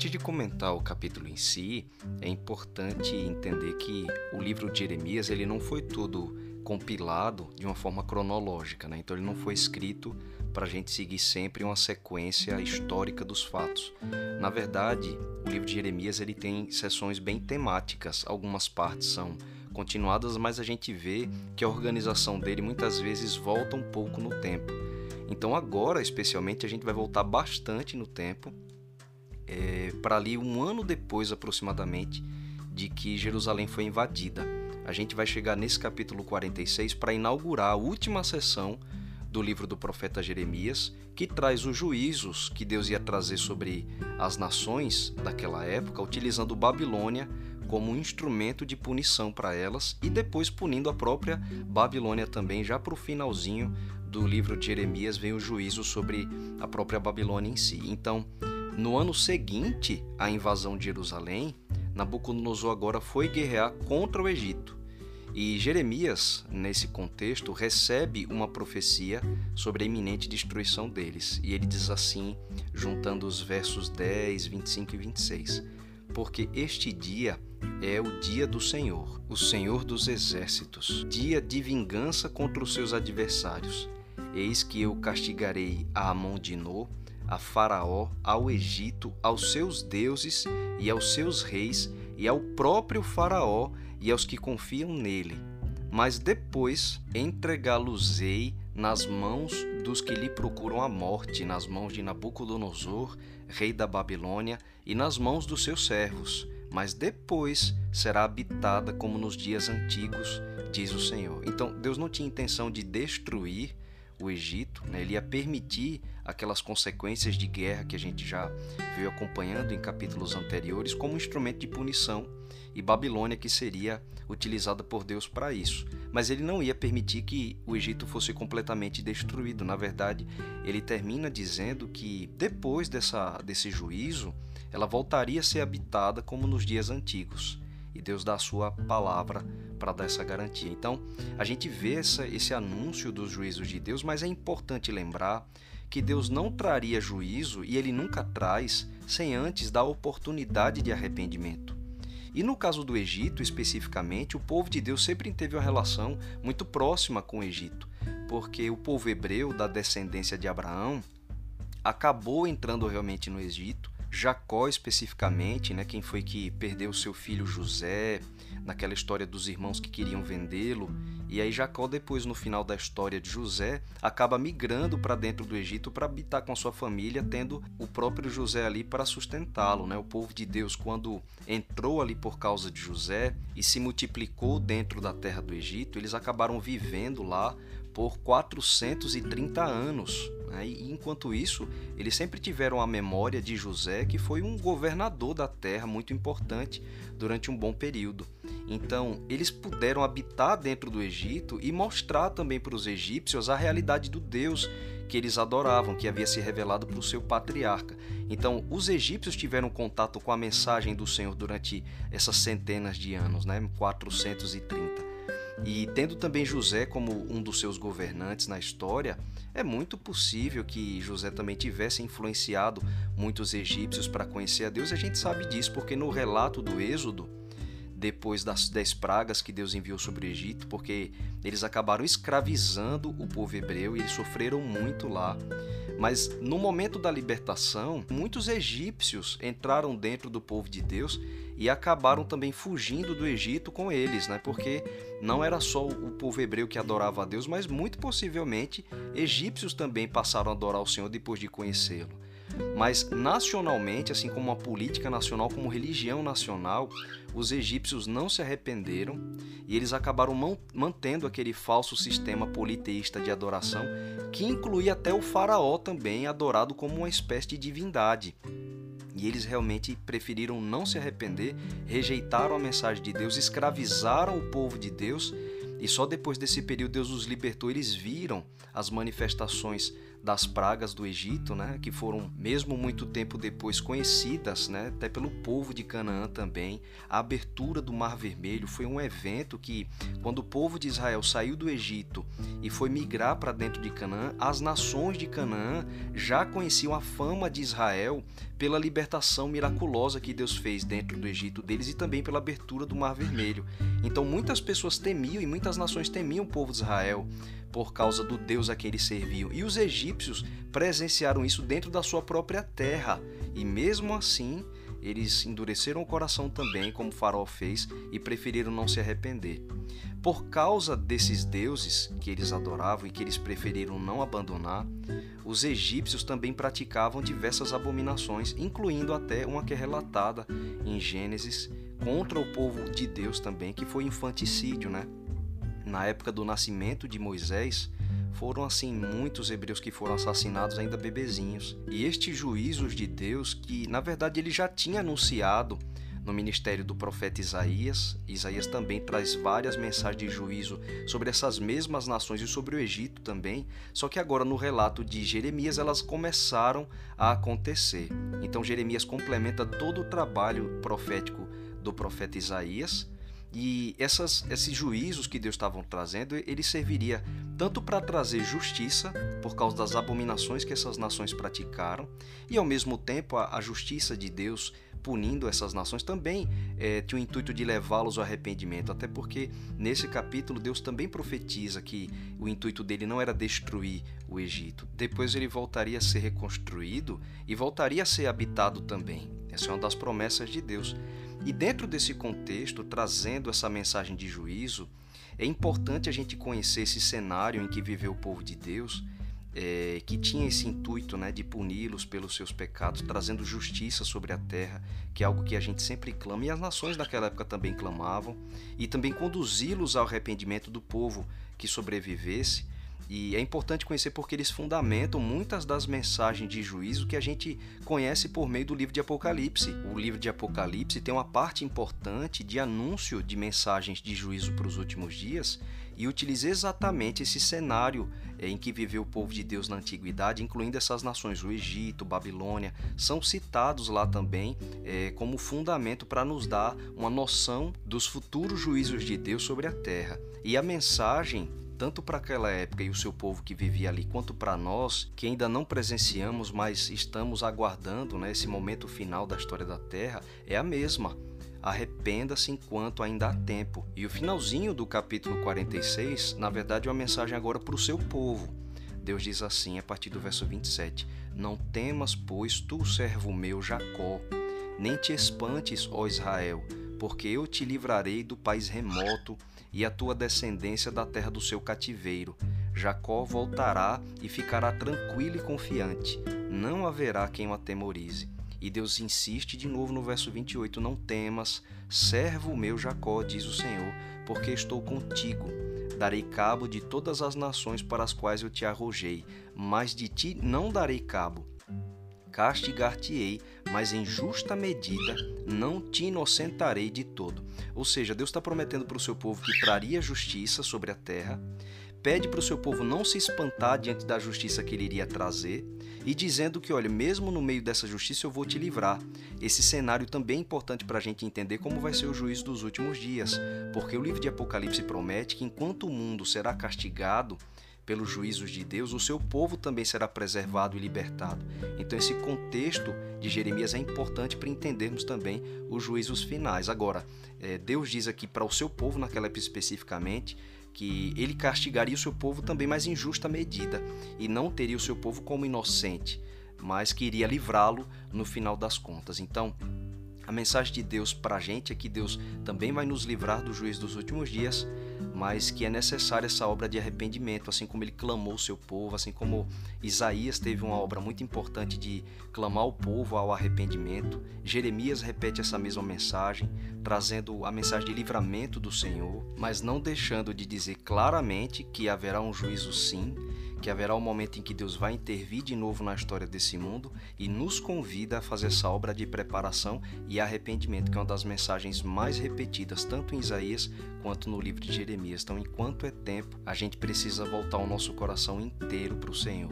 Antes de comentar o capítulo em si, é importante entender que o livro de Jeremias ele não foi todo compilado de uma forma cronológica, né? então ele não foi escrito para a gente seguir sempre uma sequência histórica dos fatos. Na verdade, o livro de Jeremias ele tem sessões bem temáticas. Algumas partes são continuadas, mas a gente vê que a organização dele muitas vezes volta um pouco no tempo. Então agora, especialmente, a gente vai voltar bastante no tempo, é, para ali um ano depois aproximadamente de que Jerusalém foi invadida. A gente vai chegar nesse capítulo 46 para inaugurar a última sessão do livro do profeta Jeremias, que traz os juízos que Deus ia trazer sobre as nações daquela época, utilizando Babilônia como um instrumento de punição para elas e depois punindo a própria Babilônia também, já para o finalzinho do livro de Jeremias vem o juízo sobre a própria Babilônia em si. Então, no ano seguinte à invasão de Jerusalém, Nabucodonosor agora foi guerrear contra o Egito. E Jeremias, nesse contexto, recebe uma profecia sobre a iminente destruição deles. E ele diz assim, juntando os versos 10, 25 e 26: Porque este dia é o dia do Senhor, o Senhor dos exércitos, dia de vingança contra os seus adversários. Eis que eu castigarei a Amon de No, a Faraó, ao Egito, aos seus deuses e aos seus reis, e ao próprio Faraó e aos que confiam nele. Mas depois entregá-los-ei nas mãos dos que lhe procuram a morte, nas mãos de Nabucodonosor, rei da Babilônia, e nas mãos dos seus servos. Mas depois será habitada como nos dias antigos, diz o Senhor. Então, Deus não tinha intenção de destruir o Egito, né? ele ia permitir aquelas consequências de guerra que a gente já veio acompanhando em capítulos anteriores como instrumento de punição e Babilônia que seria utilizada por Deus para isso. Mas ele não ia permitir que o Egito fosse completamente destruído. Na verdade, ele termina dizendo que depois dessa, desse juízo, ela voltaria a ser habitada como nos dias antigos e Deus dá a sua palavra para dar essa garantia. Então, a gente vê essa, esse anúncio dos juízos de Deus, mas é importante lembrar que Deus não traria juízo e ele nunca traz sem antes dar oportunidade de arrependimento. E no caso do Egito, especificamente, o povo de Deus sempre teve uma relação muito próxima com o Egito, porque o povo hebreu da descendência de Abraão acabou entrando realmente no Egito Jacó especificamente, né, quem foi que perdeu seu filho José, naquela história dos irmãos que queriam vendê-lo. E aí Jacó depois no final da história de José acaba migrando para dentro do Egito para habitar com a sua família, tendo o próprio José ali para sustentá-lo, né? O povo de Deus quando entrou ali por causa de José e se multiplicou dentro da terra do Egito, eles acabaram vivendo lá por 430 anos. Né? E enquanto isso, eles sempre tiveram a memória de José, que foi um governador da terra muito importante durante um bom período. Então, eles puderam habitar dentro do Egito e mostrar também para os egípcios a realidade do Deus que eles adoravam, que havia se revelado para o seu patriarca. Então, os egípcios tiveram contato com a mensagem do Senhor durante essas centenas de anos, né? 430. E tendo também José como um dos seus governantes na história, é muito possível que José também tivesse influenciado muitos egípcios para conhecer a Deus. A gente sabe disso porque no relato do Êxodo, depois das dez pragas que Deus enviou sobre o Egito, porque eles acabaram escravizando o povo hebreu e eles sofreram muito lá. Mas no momento da libertação, muitos egípcios entraram dentro do povo de Deus e acabaram também fugindo do Egito com eles, né? Porque não era só o povo hebreu que adorava a Deus, mas muito possivelmente egípcios também passaram a adorar o Senhor depois de conhecê-lo. Mas nacionalmente, assim como a política nacional, como religião nacional, os egípcios não se arrependeram e eles acabaram mantendo aquele falso sistema politeísta de adoração, que incluía até o faraó também adorado como uma espécie de divindade. E eles realmente preferiram não se arrepender, rejeitaram a mensagem de Deus, escravizaram o povo de Deus e só depois desse período Deus os libertou. Eles viram as manifestações das pragas do Egito, né, que foram mesmo muito tempo depois conhecidas, né, até pelo povo de Canaã também. A abertura do Mar Vermelho foi um evento que, quando o povo de Israel saiu do Egito e foi migrar para dentro de Canaã, as nações de Canaã já conheciam a fama de Israel pela libertação miraculosa que Deus fez dentro do Egito deles e também pela abertura do Mar Vermelho. Então muitas pessoas temiam e muitas nações temiam o povo de Israel por causa do Deus a quem eles serviam. E os egípcios presenciaram isso dentro da sua própria terra. E mesmo assim, eles endureceram o coração também, como Faraó fez, e preferiram não se arrepender. Por causa desses deuses que eles adoravam e que eles preferiram não abandonar, os egípcios também praticavam diversas abominações, incluindo até uma que é relatada em Gênesis contra o povo de Deus também, que foi infanticídio, né? Na época do nascimento de Moisés, foram assim muitos hebreus que foram assassinados ainda bebezinhos. E estes juízos de Deus, que na verdade ele já tinha anunciado no ministério do profeta Isaías, Isaías também traz várias mensagens de juízo sobre essas mesmas nações e sobre o Egito também, só que agora no relato de Jeremias elas começaram a acontecer. Então Jeremias complementa todo o trabalho profético do profeta Isaías e essas, esses juízos que Deus estava trazendo, ele serviria tanto para trazer justiça, por causa das abominações que essas nações praticaram, e ao mesmo tempo a, a justiça de Deus punindo essas nações também é, tinha o intuito de levá-los ao arrependimento, até porque nesse capítulo Deus também profetiza que o intuito dele não era destruir o Egito. Depois ele voltaria a ser reconstruído e voltaria a ser habitado também. Essa é uma das promessas de Deus. E dentro desse contexto, trazendo essa mensagem de juízo, é importante a gente conhecer esse cenário em que viveu o povo de Deus, é, que tinha esse intuito né, de puni-los pelos seus pecados, trazendo justiça sobre a terra, que é algo que a gente sempre clama, e as nações naquela época também clamavam, e também conduzi-los ao arrependimento do povo que sobrevivesse e é importante conhecer porque eles fundamentam muitas das mensagens de juízo que a gente conhece por meio do livro de Apocalipse. O livro de Apocalipse tem uma parte importante de anúncio de mensagens de juízo para os últimos dias e utiliza exatamente esse cenário eh, em que viveu o povo de Deus na antiguidade, incluindo essas nações, o Egito, Babilônia, são citados lá também é, como fundamento para nos dar uma noção dos futuros juízos de Deus sobre a terra. E a mensagem tanto para aquela época e o seu povo que vivia ali, quanto para nós, que ainda não presenciamos, mas estamos aguardando né, esse momento final da história da Terra, é a mesma. Arrependa-se enquanto ainda há tempo. E o finalzinho do capítulo 46, na verdade, é uma mensagem agora para o seu povo. Deus diz assim, a partir do verso 27: Não temas, pois, tu, servo meu Jacó, nem te espantes, ó Israel, porque eu te livrarei do país remoto e a tua descendência da terra do seu cativeiro. Jacó voltará e ficará tranquilo e confiante. Não haverá quem o atemorize. E Deus insiste de novo no verso 28: Não temas, servo meu Jacó, diz o Senhor, porque estou contigo. Darei cabo de todas as nações para as quais eu te arrojei, mas de ti não darei cabo castigar-te-ei, mas em justa medida não te inocentarei de todo. Ou seja, Deus está prometendo para o seu povo que traria justiça sobre a terra, pede para o seu povo não se espantar diante da justiça que ele iria trazer e dizendo que, olha, mesmo no meio dessa justiça eu vou te livrar. Esse cenário também é importante para a gente entender como vai ser o juízo dos últimos dias, porque o livro de Apocalipse promete que enquanto o mundo será castigado, pelos juízos de Deus, o seu povo também será preservado e libertado. Então, esse contexto de Jeremias é importante para entendermos também os juízos finais. Agora, é, Deus diz aqui para o seu povo, naquela época especificamente, que ele castigaria o seu povo também, mas em justa medida, e não teria o seu povo como inocente, mas que iria livrá-lo no final das contas. Então, a mensagem de Deus para a gente é que Deus também vai nos livrar do juízo dos últimos dias, mas que é necessária essa obra de arrependimento, assim como ele clamou o seu povo, assim como Isaías teve uma obra muito importante de clamar o povo ao arrependimento. Jeremias repete essa mesma mensagem, trazendo a mensagem de livramento do Senhor, mas não deixando de dizer claramente que haverá um juízo sim que haverá um momento em que Deus vai intervir de novo na história desse mundo e nos convida a fazer essa obra de preparação e arrependimento, que é uma das mensagens mais repetidas tanto em Isaías quanto no livro de Jeremias. Então, enquanto é tempo, a gente precisa voltar o nosso coração inteiro para o Senhor.